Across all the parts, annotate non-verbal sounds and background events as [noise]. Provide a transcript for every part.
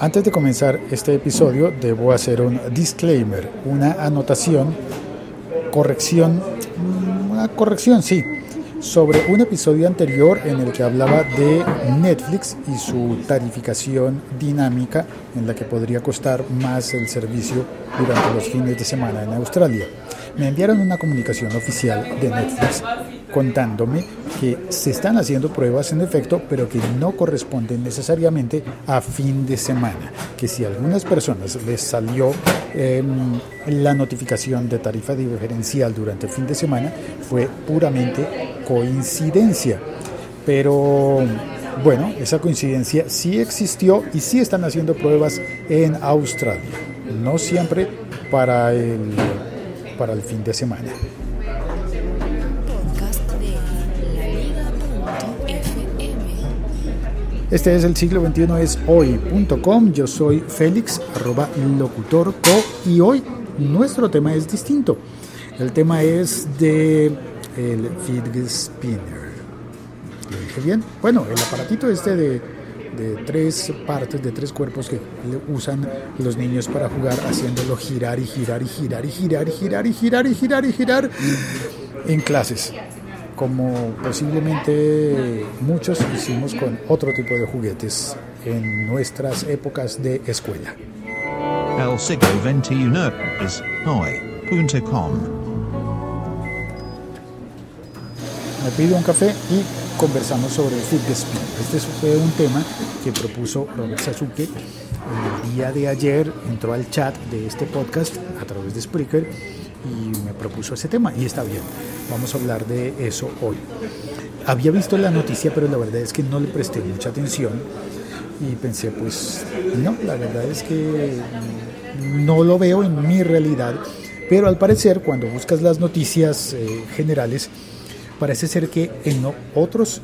Antes de comenzar este episodio debo hacer un disclaimer, una anotación, corrección, mm, una corrección, sí, sobre un episodio anterior en el que hablaba de Netflix y su tarificación dinámica en la que podría costar más el servicio durante los fines de semana en Australia. Me enviaron una comunicación oficial de Netflix contándome que se están haciendo pruebas en efecto, pero que no corresponden necesariamente a fin de semana. Que si a algunas personas les salió em, la notificación de tarifa diferencial durante el fin de semana, fue puramente coincidencia. Pero bueno, esa coincidencia sí existió y sí están haciendo pruebas en Australia. No siempre para el, para el fin de semana. Este es el siglo XXI es hoy.com. Yo soy Félix, arroba locutor co, y hoy nuestro tema es distinto. El tema es de el fidget spinner. ¿Lo dije bien? Bueno, el aparatito este de, de tres partes, de tres cuerpos que usan los niños para jugar, haciéndolo girar y girar y girar y girar y girar y girar y girar y girar en clases como posiblemente muchos hicimos con otro tipo de juguetes en nuestras épocas de escuela. El siglo XXI es hoy.com. Me pido un café y conversamos sobre spin. Este fue un tema que propuso Robert Sasuke el día de ayer. Entró al chat de este podcast a través de Spreaker y me propuso ese tema y está bien. Vamos a hablar de eso hoy. Había visto la noticia, pero la verdad es que no le presté mucha atención y pensé, pues no, la verdad es que no lo veo en mi realidad, pero al parecer cuando buscas las noticias eh, generales, parece ser que en otros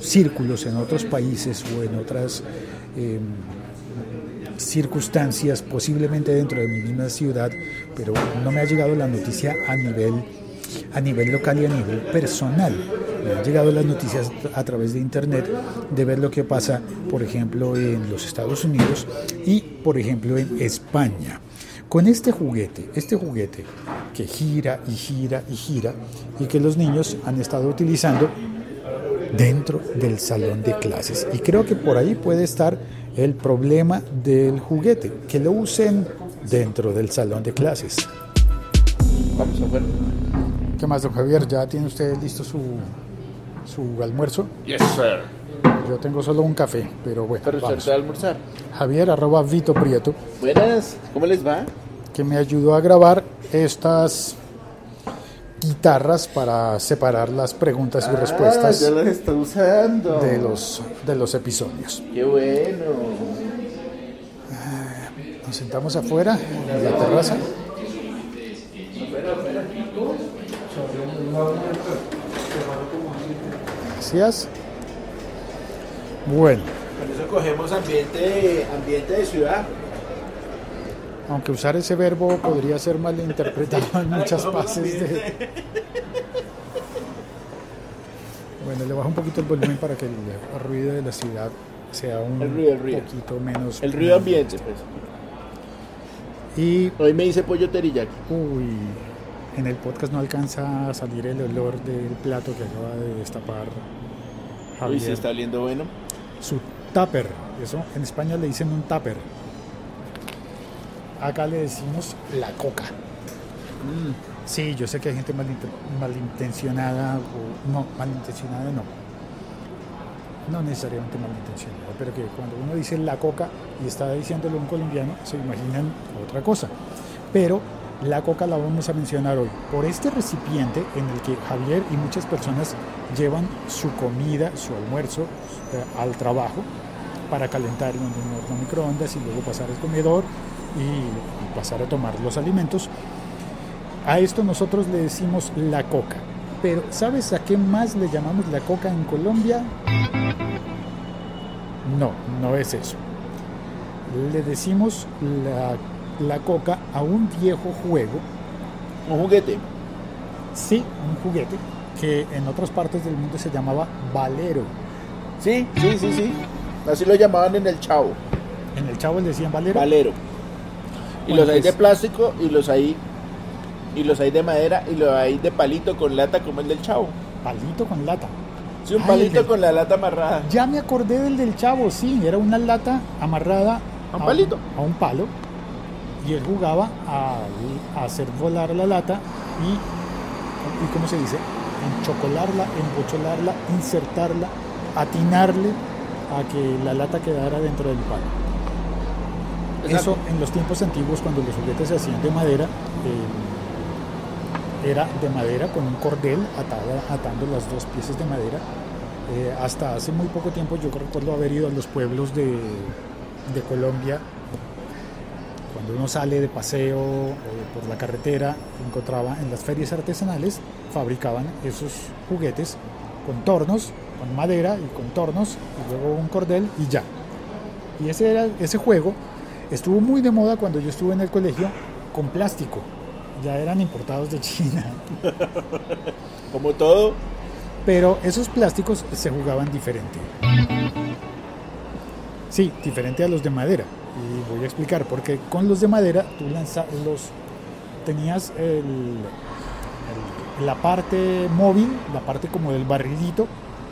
círculos, en otros países o en otras eh, circunstancias, posiblemente dentro de mi misma ciudad, pero no me ha llegado la noticia a nivel, a nivel local y a nivel personal. Me han llegado las noticias a través de internet de ver lo que pasa, por ejemplo, en los Estados Unidos y, por ejemplo, en España. Con este juguete, este juguete que gira y gira y gira y que los niños han estado utilizando dentro del salón de clases. Y creo que por ahí puede estar el problema del juguete, que lo usen dentro del salón de clases. Vamos a ver. ¿Qué más, don Javier? ¿Ya tiene usted listo su, su almuerzo? Yes, sir. Yo tengo solo un café, pero bueno. Pero vamos. usted va a almorzar. Javier, arroba Vito Prieto, Buenas, ¿cómo les va? que me ayudó a grabar estas guitarras para separar las preguntas y respuestas Ah, ya las está usando. de los, de los episodios. Qué bueno. Nos sentamos afuera, en la terraza. Gracias. Bueno, Con eso cogemos ambiente, ambiente de ciudad. aunque usar ese verbo podría ser malinterpretado en [laughs] muchas pases de... [laughs] Bueno, le bajo un poquito el volumen para que el ruido de la ciudad sea un El ruido, el ruido. poquito menos... El ruido ambiente, pues. Y Hoy me hice pollo teriyaki. Uy, en el podcast no alcanza a salir el olor del plato que acaba de destapar Uy, Javier. se está oliendo bueno. Su tupper, eso en España le dicen un tupper. Acá le decimos la coca. Sí, yo sé que hay gente malint- malintencionada, o no, malintencionada no. No necesariamente malintencionada, pero que cuando uno dice la coca y está diciéndolo un colombiano, se imaginan otra cosa. Pero la coca la vamos a mencionar hoy por este recipiente en el que Javier y muchas personas llevan su comida, su almuerzo eh, al trabajo para calentarlo en un microondas y luego pasar al comedor y, y pasar a tomar los alimentos. A esto nosotros le decimos la coca. Pero ¿sabes a qué más le llamamos la coca en Colombia? No, no es eso. Le decimos la, la coca a un viejo juego, Un juguete. sí, un juguete, que en otras partes del mundo se llamaba valero. Sí, sí, sí, sí. Así lo llamaban en el chavo. En el chavo le decían valero. Valero. Y Bueno, los hay de pues- plástico y los hay y los hay de madera y los hay de palito con lata como el del chavo. Palito con lata. Sí, un Ay, palito con la lata amarrada. Ya me acordé del del chavo, sí, era una lata amarrada ¿A un palito? a un palo y él jugaba a, a hacer volar la lata y, y ¿cómo se dice? Enchocolarla, embocholarla, insertarla, atinarle a que la lata quedara dentro del palo. Exacto. Eso en los tiempos antiguos, cuando los juguetes se hacían de madera, eh, era de madera con un cordel atada- atando las dos piezas de madera. Eh, hasta hace muy poco tiempo yo recuerdo haber ido a los pueblos de, de Colombia. Cuando uno sale de paseo eh, por la carretera, encontraba en las ferias artesanales, fabricaban esos juguetes con tornos, con madera y con tornos, y luego un cordel y ya. Y ese, era, ese juego estuvo muy de moda cuando yo estuve en el colegio con plástico. Ya eran importados de China. [laughs] Como todo, Pero esos plásticos se jugaban diferente. Sí, diferente a los de madera. Y voy a explicar, porque con los de madera tú lanza, los tenías el- la parte móvil, la parte como del barrilito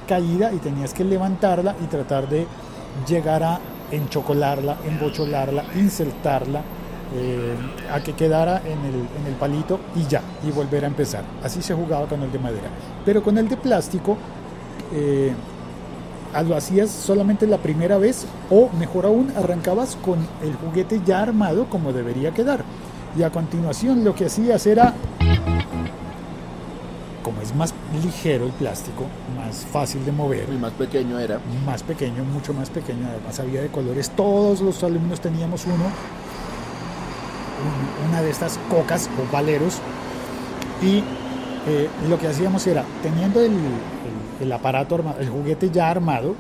caída y tenías que levantarla y tratar de llegar a enchocolarla, embocholarla, insertarla, eh, a que quedara en el, en el palito y ya, y volver a empezar. Así se jugaba con el de madera. Pero con el de plástico, eh, lo hacías solamente la primera vez o mejor aún arrancabas con el juguete ya armado como debería quedar. Y a continuación lo que hacías era, como es más ligero el plástico, más fácil de mover, el más pequeño era. más pequeño, mucho más pequeño, además había de colores, todos los alumnos teníamos uno, un- una de estas cocas o valeros, y eh, lo que hacíamos era, teniendo el, el- aparato el juguete ya armado,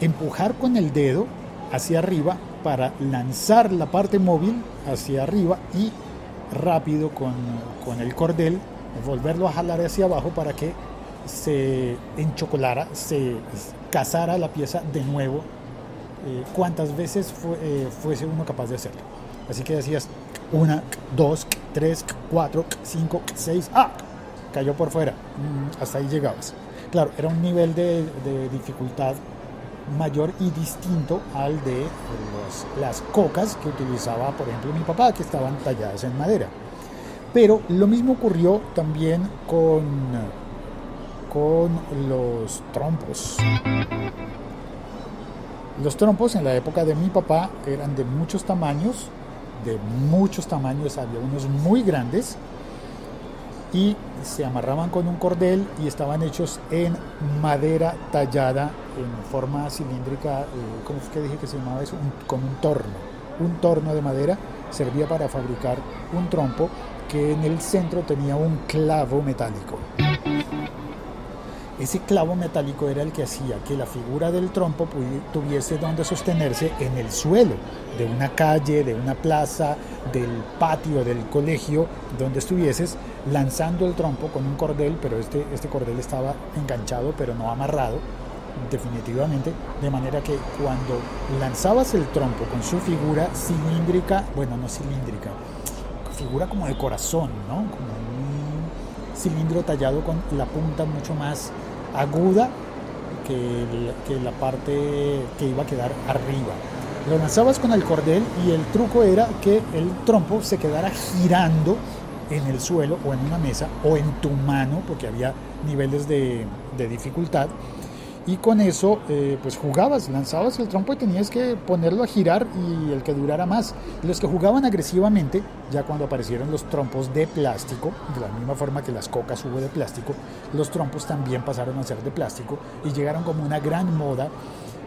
empujar con el dedo hacia arriba para lanzar la parte móvil hacia arriba y rápido con, con el cordel volverlo a jalar hacia abajo para que se enchocolara, se cazara la pieza de nuevo eh, cuantas veces eh, fuese uno capaz de hacerlo. Así que decías una, dos, tres, cuatro, cinco, seis, ¡ah! Cayó por fuera. Mm, hasta ahí llegabas. Claro, era un nivel de, dificultad mayor y distinto al de las cocas que utilizaba, por ejemplo, mi papá, que estaban talladas en madera. Pero lo mismo ocurrió también con, con los trompos. Los trompos en la época de mi papá eran de muchos tamaños, de muchos tamaños, había unos muy grandes y se amarraban con un cordel y estaban hechos en madera tallada en forma cilíndrica, eh, ¿cómo que dije que se llamaba eso? Con un torno. Un torno de madera servía para fabricar un trompo que en el centro tenía un clavo metálico. Ese clavo metálico era el que hacía que la figura del trompo tuviese donde sostenerse en el suelo de una calle, de una plaza, del patio del colegio, donde estuvieses lanzando el trompo con un cordel, pero este, este cordel estaba enganchado, pero no amarrado, definitivamente, de manera que cuando lanzabas el trompo con su figura cilíndrica, bueno, no cilíndrica, figura como de corazón, ¿no? Como un cilindro tallado con la punta mucho más aguda que, que la parte que iba a quedar arriba. Lo lanzabas con el cordel y el truco era que el trompo se quedara girando en el suelo o en una mesa o en tu mano, porque había niveles de, de dificultad. Y con eso, eh, pues jugabas, lanzabas el trompo y tenías que ponerlo a girar y el que durara más. Los que jugaban agresivamente, ya cuando aparecieron los trompos de plástico, de la misma forma que las cocas hubo de plástico, los trompos también pasaron a ser de plástico y llegaron como una gran moda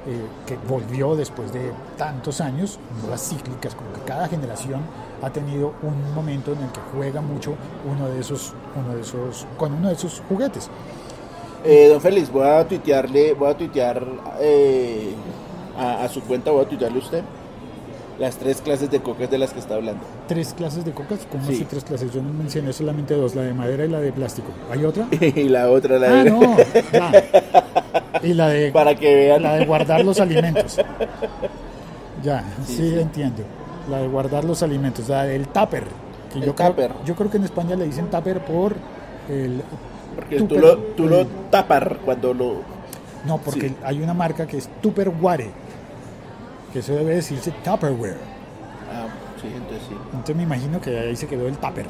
eh, que volvió después de tantos años, modas cíclicas, como que cada generación ha tenido un momento en el que juega mucho uno de esos, uno de esos, con uno de esos juguetes. Eh, don Félix, voy a tuitearle, voy a tuitear eh, a, a su cuenta, voy a tuitearle a usted las tres clases de cocas de las que está hablando. tres clases de cocas, como Sí. así tres clases? Yo no mencioné solamente dos, la de madera y la de plástico. ¿Hay otra? [laughs] y la otra, la Ah, de... no, ya. Y la de, [laughs] Para que vean. la de guardar los alimentos. Ya, sí, Sí, sí. entiendo. La de guardar los alimentos, la del tupper. Que El yo, creo, tupper. yo creo que en España le dicen tupper por el... Porque tú Tupper- lo, tú lo tapar cuando lo... No, porque Sí. hay una marca que es Tupperware, que eso debe decirse Tupperware. Ah, sí, entonces sí. Entonces me imagino que ahí se quedó el tupper.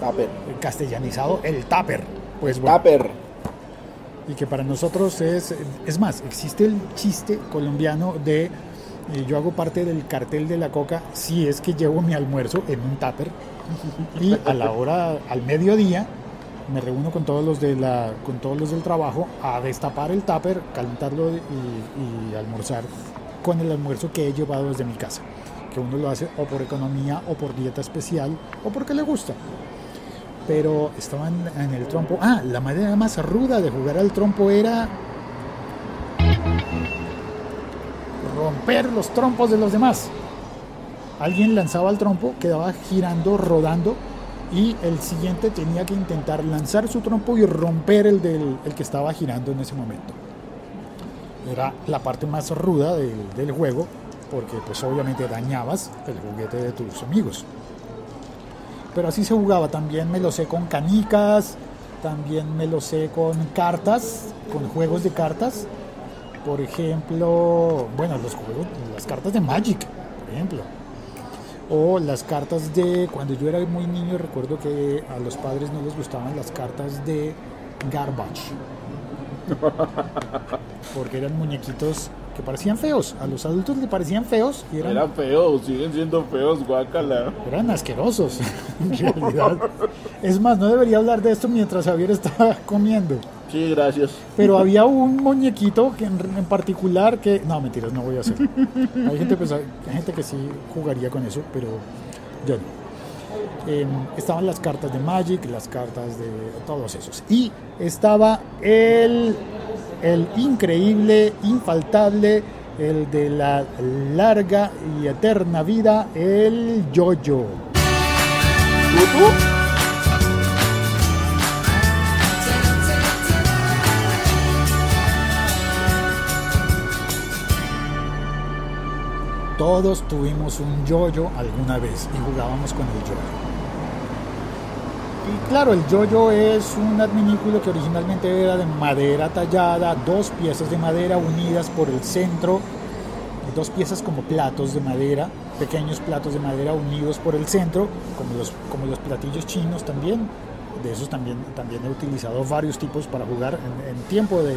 Tupper. El castellanizado, el tupper. Pues bueno, Tupper. y que para nosotros es... Es más, existe el chiste colombiano de... eh, yo hago parte del cartel de la coca si es que llevo mi almuerzo en un tupper y a la hora, al mediodía, me reúno con todos los de la, con todos los del trabajo a destapar el tupper, calentarlo y, y almorzar con el almuerzo que he llevado desde mi casa. Que uno lo hace o por economía o por dieta especial o porque le gusta. Pero estaban en el trompo. Ah, la manera más ruda de jugar al trompo era romper los trompos de los demás. Alguien lanzaba el trompo, quedaba girando, rodando, y el siguiente tenía que intentar lanzar su trompo y romper el del el que estaba girando en ese momento. Era la parte más ruda del, juego, porque pues obviamente dañabas el juguete de tus amigos. Pero así se jugaba, también me lo sé con canicas, también me lo sé con cartas, con juegos de cartas. Por ejemplo, bueno, los juegos, las cartas de Magic, por ejemplo. O las cartas de, cuando yo era muy niño recuerdo que a los padres no les gustaban las cartas de Garbage. [laughs] Porque eran muñequitos que parecían feos. A los adultos le parecían feos y eran, feos, siguen siendo feos, guácala. eran asquerosos [laughs] en realidad. Es más, no debería hablar de esto mientras Javier estaba comiendo. Sí, gracias. Pero había un muñequito que en, en particular que... No, mentiras, no voy a hacer. Hay gente, pues, hay gente que sí jugaría con eso, pero yo no. Eh, estaban las cartas de Magic, las cartas de todos esos. Y estaba el, el increíble, infaltable, el de la larga y eterna vida, el yo-yo. Todos tuvimos un yoyo alguna vez y jugábamos con el yoyo. Y claro, el yoyo es un adminículo que originalmente era de madera tallada, dos piezas de madera unidas por el centro, dos piezas como platos de madera, pequeños platos de madera unidos por el centro, como los, como los platillos chinos también. De esos también, también he utilizado varios tipos para jugar en, tiempo de,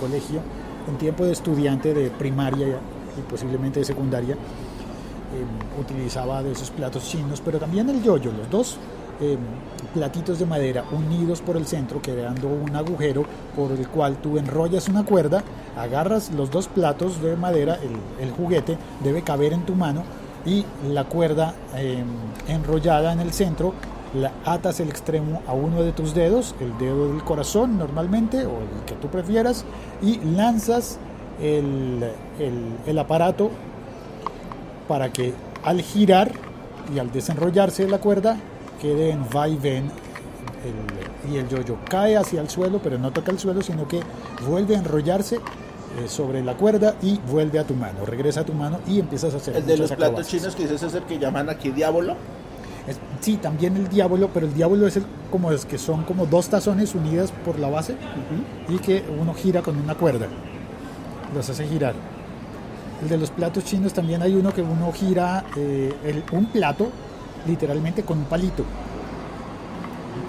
colegio, en tiempo de estudiante de primaria y posiblemente de secundaria. eh, utilizaba de esos platos chinos, pero también el yoyo, los dos eh, platitos de madera unidos por el centro, creando un agujero por el cual tú enrollas una cuerda, agarras los dos platos de madera, el, juguete debe caber en tu mano y la cuerda eh, enrollada en el centro, la atas el extremo a uno de tus dedos, el dedo del corazón normalmente, o el que tú prefieras, y lanzas el, el- el aparato para que al girar y al desenrollarse la cuerda quede en va y ven el- y el yoyo cae hacia el suelo, pero no toca el suelo, sino que vuelve a enrollarse eh, sobre la cuerda y vuelve a tu mano, regresa a tu mano y empiezas a hacer El de los platos acrobacias. chinos que dices es el que llaman aquí diablo. Es- sí, también el diablo, pero el diablo es el, como es que son como dos tazones unidas por la base y que uno gira con una cuerda. Los hace girar. El de los platos chinos también hay uno que uno gira eh, el- un plato literalmente con un palito.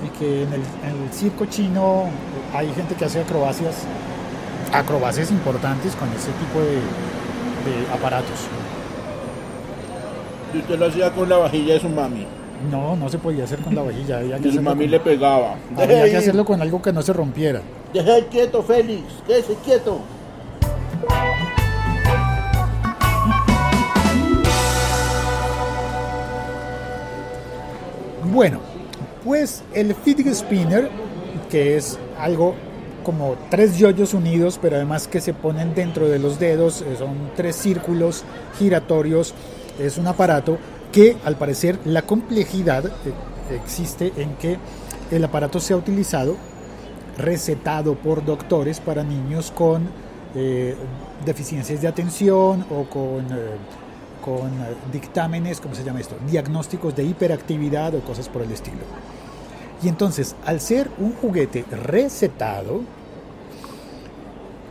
Y que en el, en el circo chino hay gente que hace acrobacias, acrobacias importantes con ese tipo de, de aparatos. Y usted lo hacía con la vajilla de su mami. No, no se podía hacer con la vajilla. Había que su mami con- le pegaba. Había que hacerlo con algo que no se rompiera. Deja quieto, Félix. Quédese quieto. Bueno, pues el fidget spinner, que es algo como tres yoyos unidos, pero además que se ponen dentro de los dedos, eh, son tres círculos giratorios, es un aparato que al parecer la complejidad eh, existe en que el aparato sea utilizado recetado por doctores para niños con eh, deficiencias de atención o con, con dictámenes, ¿cómo se llama esto? Diagnósticos de hiperactividad o cosas por el estilo. Y entonces, al ser un juguete recetado,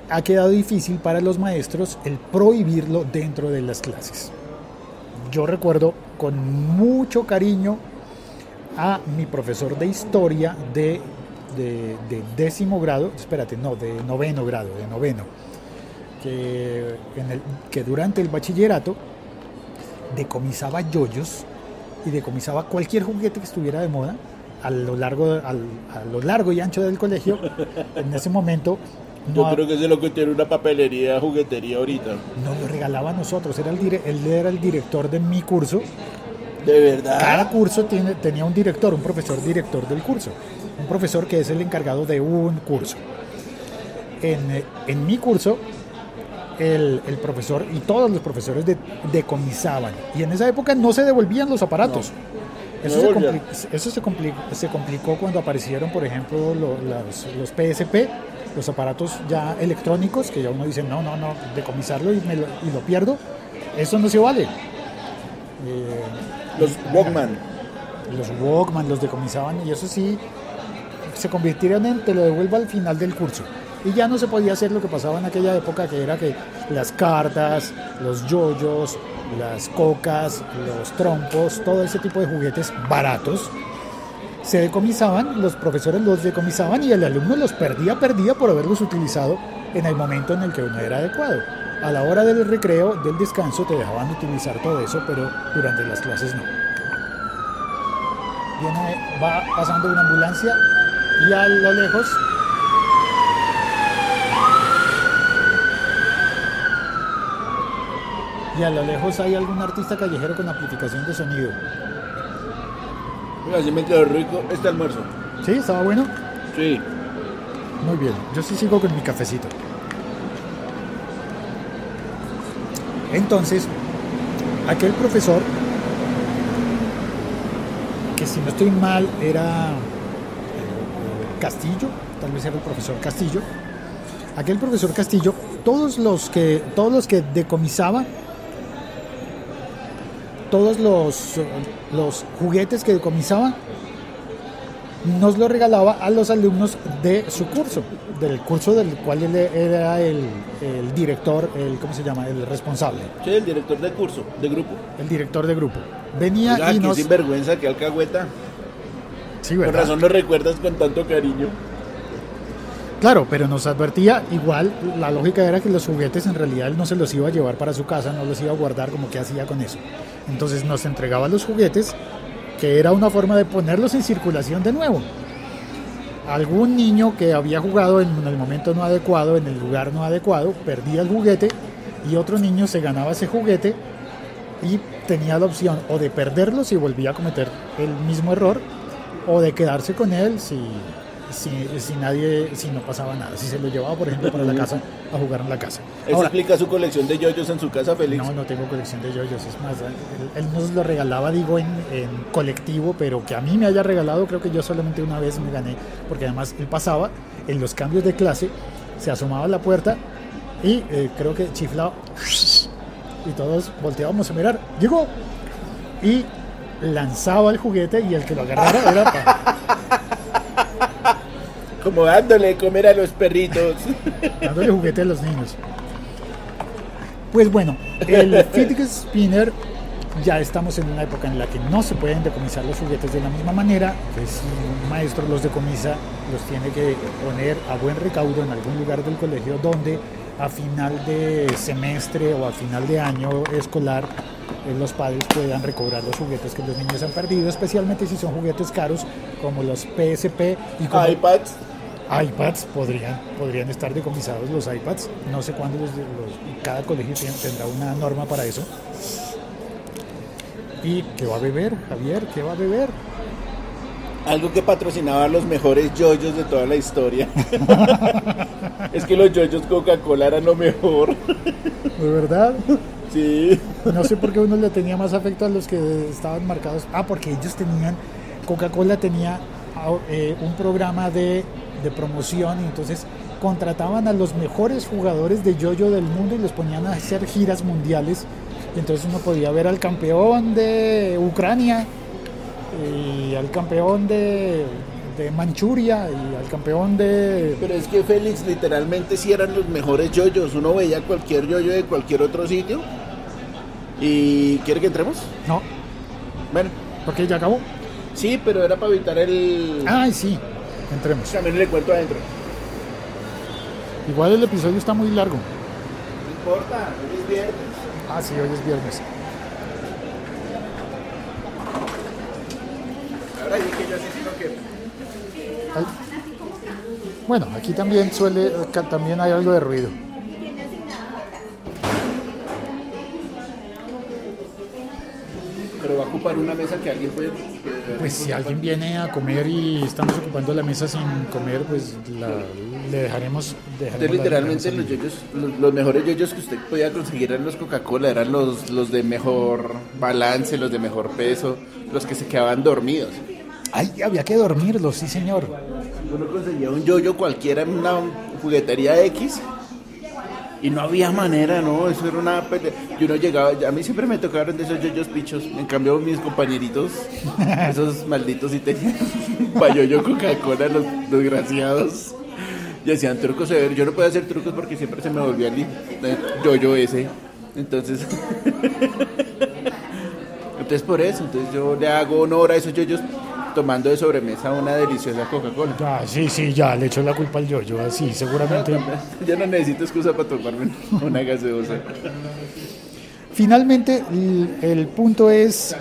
ha quedado difícil para los maestros el prohibirlo dentro de las clases. Yo recuerdo con mucho cariño a mi profesor de historia de, de, décimo grado, espérate, no, de noveno grado, de noveno, que durante el bachillerato decomisaba yoyos y decomisaba cualquier juguete que estuviera de moda a lo largo, al- a lo largo y ancho del colegio. En ese momento Yo no, creo que es de lo que tiene una papelería, juguetería ahorita. nos lo regalaba a nosotros. Era el dire- él era el director de mi curso. De verdad. Cada curso tiene, tenía un director, un profesor director del curso. Un profesor que es el encargado de un curso. En, en mi curso, el, el profesor y todos los profesores de- decomisaban. Y en esa época no se devolvían los aparatos. Eso, se, devolvían. compli- eso se, compli- se complicó cuando aparecieron, por ejemplo, lo- los, los PSP, los aparatos ya electrónicos, que ya uno dice, no, no, no, decomisarlo y, me lo, y lo pierdo. Eso no se vale. Eh, Los Walkman. los Walkman los decomisaban y eso sí se convirtieron en te lo devuelvo al final del curso. Y ya no se podía hacer lo que pasaba en aquella época, que era que las cartas, los yoyos, las cocas, los trompos, todo ese tipo de juguetes baratos, se decomisaban, los profesores los decomisaban y el alumno los perdía, perdía por haberlos utilizado en el momento en el que no era adecuado. A la hora del recreo, del descanso, te dejaban utilizar todo eso, pero durante las clases no. Viene, va pasando una ambulancia y a lo lejos y a lo lejos hay algún artista callejero con amplificación de sonido. Mira, si me quedó rico este almuerzo. ¿Sí? ¿Estaba bueno? Sí. Muy bien, yo sí sigo con mi cafecito. Entonces, aquel profesor, que si no estoy mal era eh, Castillo, tal vez era el profesor Castillo, aquel profesor Castillo, todos los que, todos los que decomisaba, todos los, los juguetes que decomisaba, nos lo regalaba a los alumnos de su curso, del curso del cual él era el, el director, el, ¿cómo se llama? El responsable, Sí, el director de curso, de grupo. el director de grupo. Venía Oiga, y nos... sinvergüenza, que alcahueta. Sí, Con ¿verdad? razón lo recuerdas con tanto cariño. Claro, pero nos advertía, igual la lógica era que los juguetes en realidad él no se los iba a llevar para su casa, no los iba a guardar como que hacía con eso. Entonces nos entregaba los juguetes, que era una forma de ponerlos en circulación de nuevo. Algún niño que había jugado en el momento no adecuado, en el lugar no adecuado, perdía el juguete y otro niño se ganaba ese juguete y tenía la opción o de perderlo si volvía a cometer el mismo error o de quedarse con él si, si, si nadie, si no pasaba nada, si se lo llevaba por ejemplo para la casa a jugar en la casa. Eso Ahora, explica su colección de yoyos en su casa, Félix. no, no tengo colección de yoyos, es más, él, él nos lo regalaba, digo, en, en colectivo, pero que a mí me haya regalado, creo que yo solamente una vez me gané, porque además él pasaba en los cambios de clase, se asomaba a la puerta y eh, creo que chiflaba y todos volteábamos a mirar, llegó y lanzaba el juguete y el que lo agarrara era pa- [laughs] Como dándole de comer a los perritos. [laughs] dándole juguete a los niños. Pues bueno, el [laughs] fidget spinner ya estamos en una época en la que no se pueden decomisar los juguetes de la misma manera, que si un maestro los decomisa, los tiene que poner a buen recaudo en algún lugar del colegio donde a final de semestre o a final de año escolar eh, los padres puedan recobrar los juguetes que los niños han perdido, especialmente si son juguetes caros como los PSP y como iPads. iPads podrían, podrían estar decomisados los iPads. No sé cuándo los, los- cada colegio tendrá una norma para eso. ¿Y qué va a beber, Javier? ¿Qué va a beber? Algo que patrocinaba los mejores yoyos de toda la historia. [laughs] es que los yoyos Coca-Cola eran lo mejor. ¿De verdad? Sí. No sé por qué uno le tenía más afecto a los que estaban marcados. Ah, porque ellos tenían, Coca-Cola tenía ah, eh, un programa de, de promoción y entonces contrataban a los mejores jugadores de yoyo del mundo y los ponían a hacer giras mundiales. Y entonces uno podía ver al campeón de Ucrania y al campeón de, de Manchuria y al campeón de... Pero es que Félix literalmente sí eran los mejores yoyos. Uno veía cualquier yoyo de cualquier otro sitio. ¿Y quiere que entremos? No, Bueno, porque ya acabó. sí, pero era para evitar el... Ay, sí, entremos. También le cuento adentro. Igual el episodio está muy largo. No importa, hoy es viernes. Ah, sí, hoy es viernes. Ahora sí que yo sí, sino que... Bueno, aquí también suele, también hay algo de ruido. Pero va a ocupar una mesa que alguien puede... Pues si alguien viene a comer y estamos ocupando la mesa sin comer, pues la- le dejaremos... dejaremos Entonces, literalmente los, yoyos, los, los mejores yoyos que usted podía conseguir eran los Coca-Cola, eran los, los de mejor balance, los de mejor peso, los que se quedaban dormidos. Ay, había que dormirlo, sí señor. Uno conseguía un yoyo cualquiera en una juguetería X y no había manera, ¿no? Eso era una pelea. Y uno llegaba, a mí siempre me tocaron de esos yoyos pichos. En cambio, mis compañeritos, [laughs] esos malditos, sí tenían pa' yoyo Coca-Cola, los desgraciados. Y hacían trucos severos. Yo no podía hacer trucos porque siempre se me volvía el yoyo ese. Entonces. [laughs] Entonces, por eso, entonces yo le hago honor a esos yoyos tomando de sobremesa una deliciosa Coca-Cola. Ya, sí, sí, ya, le echo la culpa al yo-yo, así, seguramente. [laughs] Ya no necesito excusa para tomarme una gaseosa. Finalmente, el, el punto es,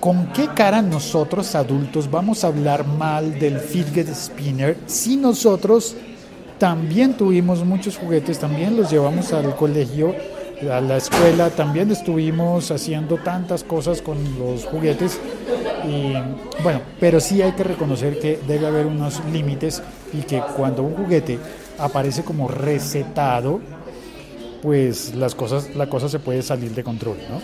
¿con qué cara nosotros adultos vamos a hablar mal del fidget spinner si nosotros también tuvimos muchos juguetes, también los llevamos al colegio, a la escuela, también estuvimos haciendo tantas cosas con los juguetes y bueno, pero sí hay que reconocer que debe haber unos límites y que cuando un juguete aparece como recetado, pues las cosas, la cosa se puede salir de control, ¿no?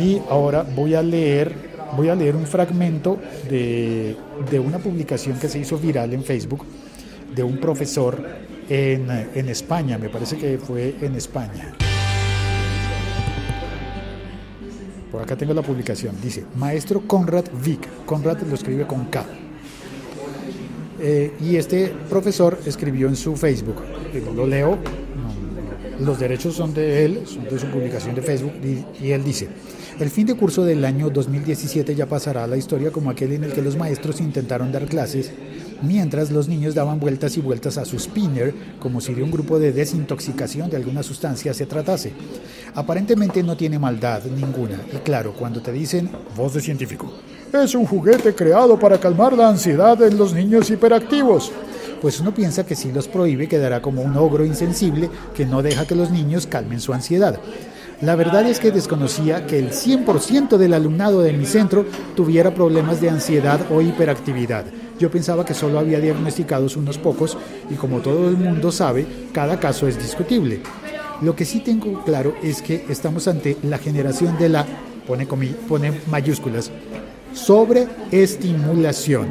Y ahora voy a leer, voy a leer un fragmento de, de una publicación que se hizo viral en Facebook de un profesor en, en España, me parece que fue en España. Por acá tengo la publicación. Dice, maestro Conrad Vick. Conrad lo escribe con K. Eh, y este profesor escribió en su Facebook, eh, lo leo, los derechos son de él, son de su publicación de Facebook, y, y él dice, el fin de curso del año 2017 ya pasará a la historia como aquel en el que los maestros intentaron dar clases, mientras los niños daban vueltas y vueltas a su spinner, como si de un grupo de desintoxicación de alguna sustancia se tratase. Aparentemente no tiene maldad ninguna, y claro, cuando te dicen, voz de científico, es un juguete creado para calmar la ansiedad en los niños hiperactivos. Pues uno piensa que si los prohíbe quedará como un ogro insensible que no deja que los niños calmen su ansiedad. La verdad es que desconocía que el 100% del alumnado de mi centro tuviera problemas de ansiedad o hiperactividad. Yo pensaba que solo había diagnosticados unos pocos y como todo el mundo sabe, cada caso es discutible. Lo que sí tengo claro es que estamos ante la generación de la, pone, comi- pone mayúsculas, sobreestimulación,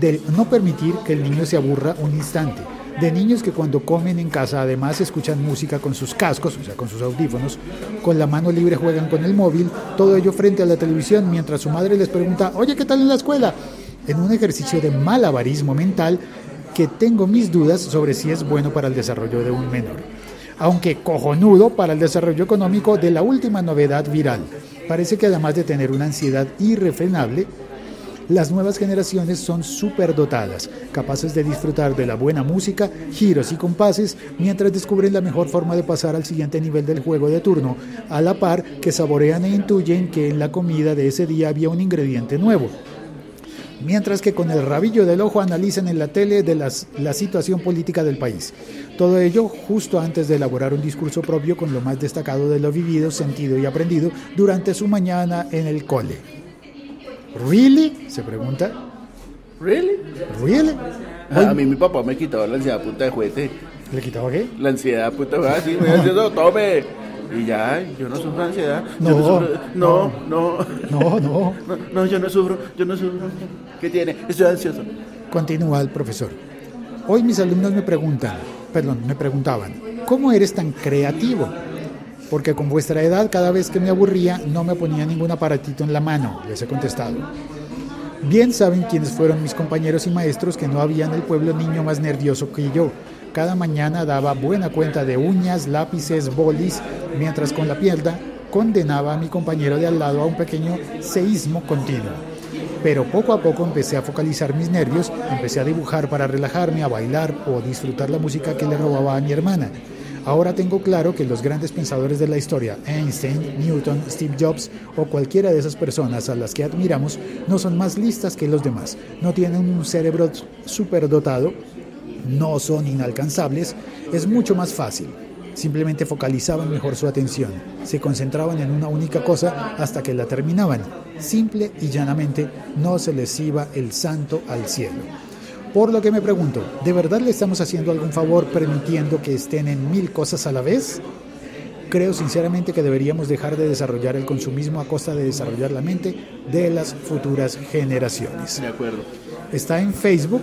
del no permitir que el niño se aburra un instante, de niños que cuando comen en casa además escuchan música con sus cascos, o sea, con sus audífonos, con la mano libre juegan con el móvil, todo ello frente a la televisión mientras su madre les pregunta, oye, ¿qué tal en la escuela? En un ejercicio de malabarismo mental que tengo mis dudas sobre si es bueno para el desarrollo de un menor aunque cojonudo para el desarrollo económico de la última novedad viral. Parece que además de tener una ansiedad irrefrenable, las nuevas generaciones son superdotadas, capaces de disfrutar de la buena música, giros y compases, mientras descubren la mejor forma de pasar al siguiente nivel del juego de turno, a la par que saborean e intuyen que en la comida de ese día había un ingrediente nuevo mientras que con el rabillo del ojo analizan en la tele de las, la situación política del país. Todo ello justo antes de elaborar un discurso propio con lo más destacado de lo vivido, sentido y aprendido durante su mañana en el cole. ¿Really? Se pregunta. ¿Really? ¿Really? A mí mi papá me quitaba la ansiedad puta de juguete. ¿Le quitaba qué? La ansiedad puta de así, me decía, "No, tome. Y ya, yo no sufro ansiedad. Yo No, sufro- no, no, No, no. no, [laughs] no, yo no sufro, yo no sufro. ¿Qué tiene? Estoy ansioso. Continúa el profesor. Hoy mis alumnos me preguntan, perdón, me preguntaban, ¿cómo eres tan creativo? Porque con vuestra edad cada vez que me aburría no me ponía ningún aparatito en la mano, les he contestado. Bien saben quiénes fueron mis compañeros y maestros que no había en el pueblo niño más nervioso que yo. Cada mañana daba buena cuenta de uñas, lápices, bolis, mientras con la pierna condenaba a mi compañero de al lado a un pequeño seísmo continuo. Pero poco a poco empecé a focalizar mis nervios, empecé a dibujar para relajarme, a bailar o disfrutar la música que le robaba a mi hermana. Ahora tengo claro que los grandes pensadores de la historia, Einstein, Newton, Steve Jobs o cualquiera de esas personas a las que admiramos, no son más listas que los demás, no tienen un cerebro superdotado, no son inalcanzables, es mucho más fácil. Simplemente focalizaban mejor su atención, se concentraban en una única cosa hasta que la terminaban. Simple y llanamente no se les iba el santo al cielo. Por lo que me pregunto, ¿de verdad le estamos haciendo algún favor permitiendo que estén en mil cosas a la vez? Creo sinceramente que deberíamos dejar de desarrollar el consumismo a costa de desarrollar la mente de las futuras generaciones. De acuerdo. Está en Facebook,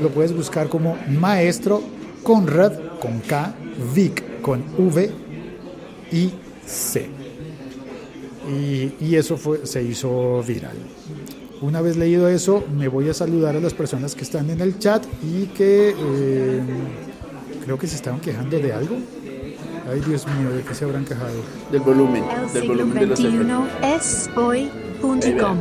lo puedes buscar como Maestro Conrad con K, Vic con V y C. Y, y eso fue, se hizo viral. Una vez leído eso, me voy a saludar a las personas que están en el chat y que eh, creo que se estaban quejando de algo. Ay, Dios mío, ¿de qué se habrán quejado? Del volumen. El Del siglo volumen de los es hoy.com.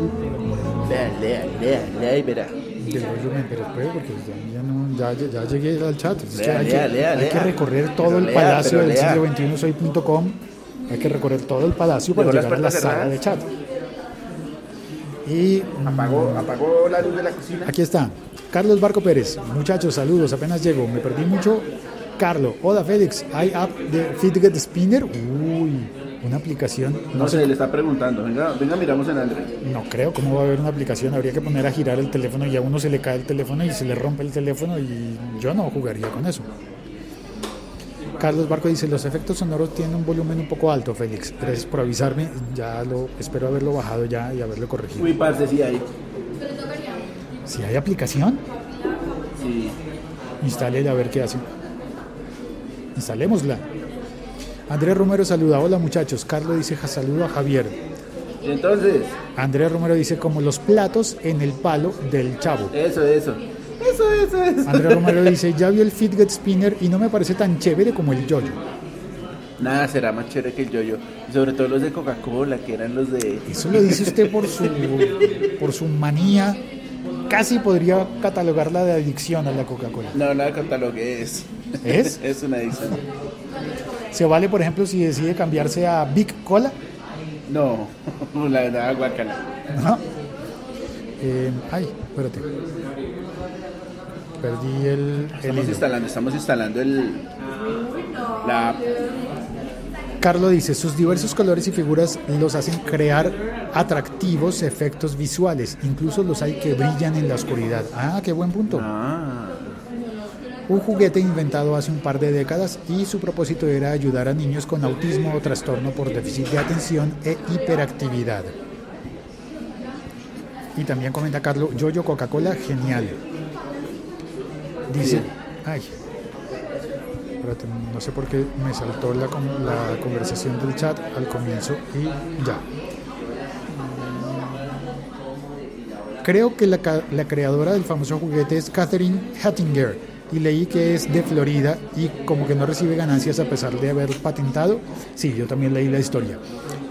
Lea, lea, lea, lea y verá. Del volumen, pero espere, porque ya, ya no, ya, ya- llegué al chat. Es que hay, lea, que, lea, hay que recorrer todo Pero el palacio del lea. siglo XXI soy.com. Hay que recorrer todo el palacio para llegar a la sala de cerradas. chat. Y Apagó, apagó la luz de la cocina. Aquí está. Carlos Barco Pérez. Muchachos, saludos. Apenas llego. Me perdí mucho. Carlos. Hola, Félix. ¿Hay app de Fidget Spinner? Uy, una aplicación. No No sé. sé, le está preguntando. Venga, venga, miramos en Android. No creo cómo va a haber una aplicación. Habría que poner a girar el teléfono y a uno se le cae el teléfono y se le rompe el teléfono y yo no jugaría con eso. Carlos Barco dice, los efectos sonoros tienen un volumen un poco alto, Félix. Gracias por avisarme. Ya lo espero haberlo bajado ya y haberlo corregido. Uy, parce, sí hay. Si hay aplicación, Sí. Instálela a ver qué hace. Instalémosla. Andrés Romero saluda. Hola muchachos. Carlos dice "Ja, saludo a Javier. Entonces, Andrés Romero dice como los platos en el palo del chavo. eso, eso. Eso, eso, eso. Andrés Romero dice ya vio el Fidget Spinner y no me parece tan chévere como el yoyo. Nada será más chévere que el yo-yo. Y sobre todo los de Coca-Cola, que eran los de. Eso lo dice usted por su, por su manía. Casi podría catalogarla de adicción a la Coca-Cola. No, nada catalogue es. ¿Es? [laughs] es una adicción. ¿Se vale, por ejemplo, si decide cambiarse a Big Cola? No, [laughs] la verdad, guacala. Ajá. Eh, ay, espérate. Perdí el, el Estamos hilo. instalando, estamos instalando el. La. Carlos dice, sus diversos colores y figuras los hacen crear atractivos efectos visuales. Incluso los hay que brillan en la oscuridad. Ah, qué buen punto. Ah. Un juguete inventado hace un par de décadas y su propósito era ayudar a niños con autismo o trastorno por déficit de atención e hiperactividad. Y también comenta Carlos, Yoyo Coca-Cola, genial. Dice, ay, espérate, no sé por qué me saltó la, la conversación del chat al comienzo y ya. Creo que la, la creadora del famoso juguete es Catherine Hattinger y leí que es de Florida y como que no recibe ganancias a pesar de haber patentado. Sí, yo también leí la historia.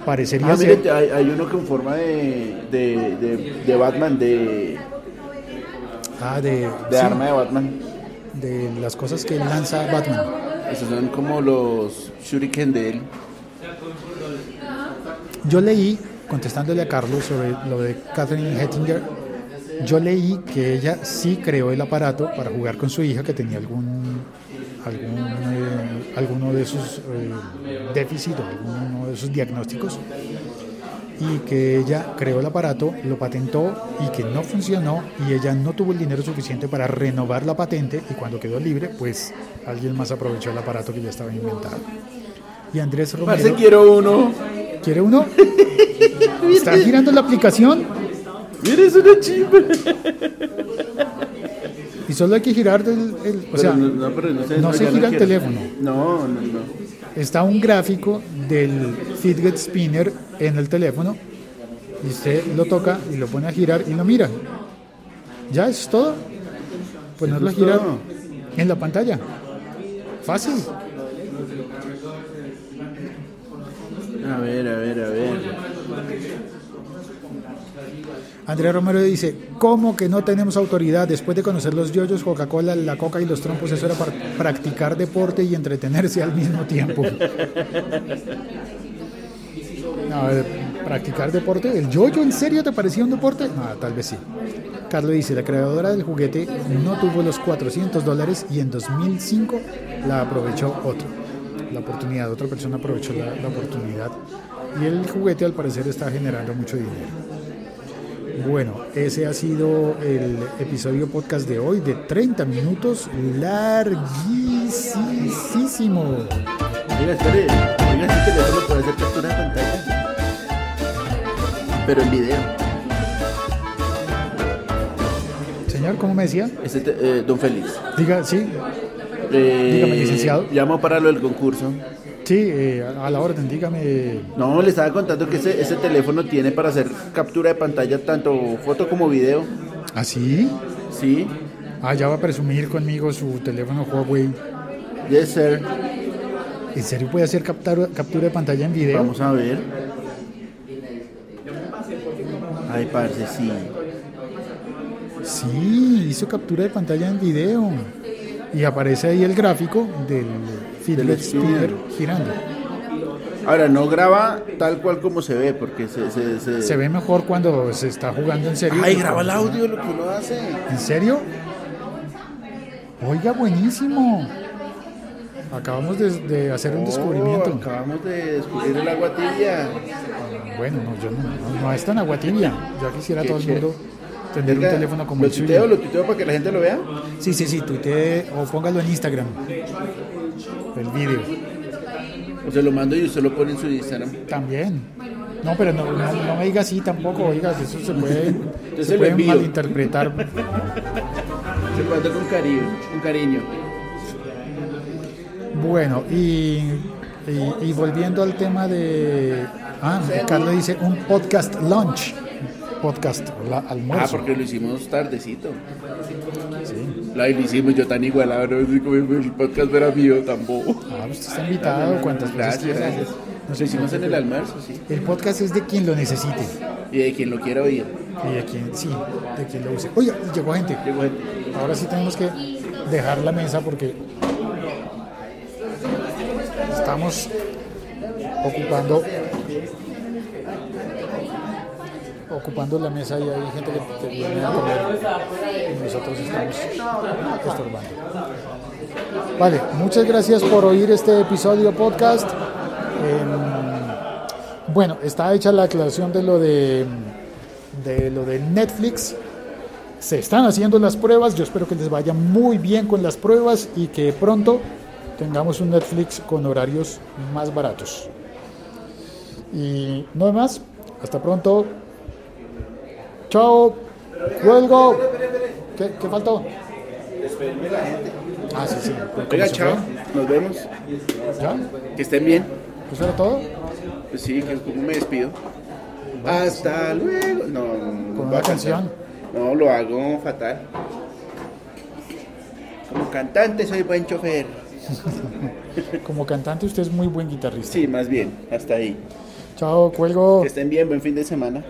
Parecería Ah, ser... mire, hay, hay uno con forma de, de, de, de Batman, de, Ah, de, de sí, arma de Batman. de las cosas que lanza Batman. Esos son como los shuriken de él. Yo leí, contestándole a Carlos sobre lo de Catherine Hettinger, yo leí que ella sí creó el aparato para jugar con su hija que tenía algún, algún eh, alguno de sus eh, déficits o alguno de sus diagnósticos y que ella creó el aparato, lo patentó y que no funcionó y ella no tuvo el dinero suficiente para renovar la patente y cuando quedó libre, pues alguien más aprovechó el aparato que ya estaba inventado. Y Andrés Romero, quiero uno. ¿quiere uno? ¿Está girando la aplicación? Mire, es una chimba. Y solo hay que girar el, el- o sea, no, no, pero no se, no se ya gira el quiero. teléfono. No, no, no. Está un gráfico del fidget spinner en el teléfono y usted lo toca y lo pone a girar y lo mira. Ya es todo. Ponerlo a girar en la pantalla. Fácil. A ver, a ver, a ver. Andrea Romero dice, ¿cómo que no tenemos autoridad? Después de conocer los yoyos, Coca-Cola, la coca y los trompos, eso era para practicar deporte y entretenerse al mismo tiempo. No, eh, practicar deporte, ¿el yoyo en serio te parecía un deporte? No, tal vez sí. Carlos dice, la creadora del juguete no tuvo los 400 dólares y en 2005 la aprovechó otro. La oportunidad, otra persona aprovechó la, la oportunidad y el juguete al parecer está generando mucho dinero. Bueno, ese ha sido el episodio podcast de hoy de 30 minutos, larguísimo. Oiga, espere. Oiga, este teléfono puede hacer captura de pantalla. Pero en video. Señor, ¿cómo me decía? Este te- eh, don Félix. Diga, sí, Eh, Dígame, licenciado. Llamo para lo del concurso. sí, eh, a la orden, dígame. No, le estaba contando que ese, ese teléfono tiene para hacer captura de pantalla tanto foto como video. ¿Así? Sí. Ah, ya va a presumir conmigo su teléfono Huawei. Yes, sir. ¿En serio puede hacer captar- captura de pantalla en video? Vamos a ver. Ay, parce, sí. Sí, hizo captura de pantalla en video. Y aparece ahí el gráfico del fidget spinner girando. Ahora, no graba tal cual como se ve, porque se... Se, se- Se ve mejor cuando se está jugando en serio. Ay, graba el audio, lo que uno hace. ¿En serio? Oiga, buenísimo. Acabamos de, de hacer un Oh, descubrimiento. acabamos de descubrir el agua tibia. Bueno, no, yo no, no, no es tan agua tibia. Ya quisiera Qué todo el chévere. Tener un teléfono como ¿Lo el tuiteo, suyo. lo tuiteo para que la gente lo vea? Sí, sí, sí, tuitee o póngalo en Instagram. El vídeo. O se lo mando y usted lo pone en su Instagram. También. No, pero no, no, no me diga así tampoco, oiga, eso se [laughs] puede, se se puede malinterpretar. Se mando con cariño, con cariño. Bueno, y, y, y volviendo al tema de... Ah, Carlos dice un podcast lunch. Podcast la, Ah, almuerzo. porque lo hicimos tardecito. Sí. La lo hicimos yo tan igualado, no sé cómo el podcast era mío tampoco. Ah, usted está invitado cuantas veces Gracias, quiera. gracias. No Lo hicimos en el almuerzo, sí. El podcast es de quien lo necesite Y de quien lo quiera oír. y de quien sí, de quien lo use. Oiga, llegó gente. Llegó gente. Ahora sí tenemos que dejar la mesa porque estamos ocupando ocupando la mesa y hay gente que, que viene a comer y nosotros estamos estorbando. Vale, muchas gracias por oír este episodio podcast. Em, bueno, está hecha la aclaración de lo de, de lo de Netflix. Se están haciendo las pruebas. Yo espero que les vaya muy bien con las pruebas y que pronto tengamos un Netflix con horarios más baratos. Y no más. Hasta pronto. Chao. Luego. ¿Qué, qué faltó? Despedirme la gente. Ah, sí, sí. ¿Cómo Oiga, chao. Nos vemos. ¿Ya? Que estén bien. ¿Eso era todo? Pues sí, que como me despido. Hasta luego. No, Con una canción. No, lo hago fatal. Como cantante soy buen chofer. [laughs] Como cantante usted es muy buen guitarrista. Sí, más bien, hasta ahí. Chao, cuelgo. Que estén bien, buen fin de semana.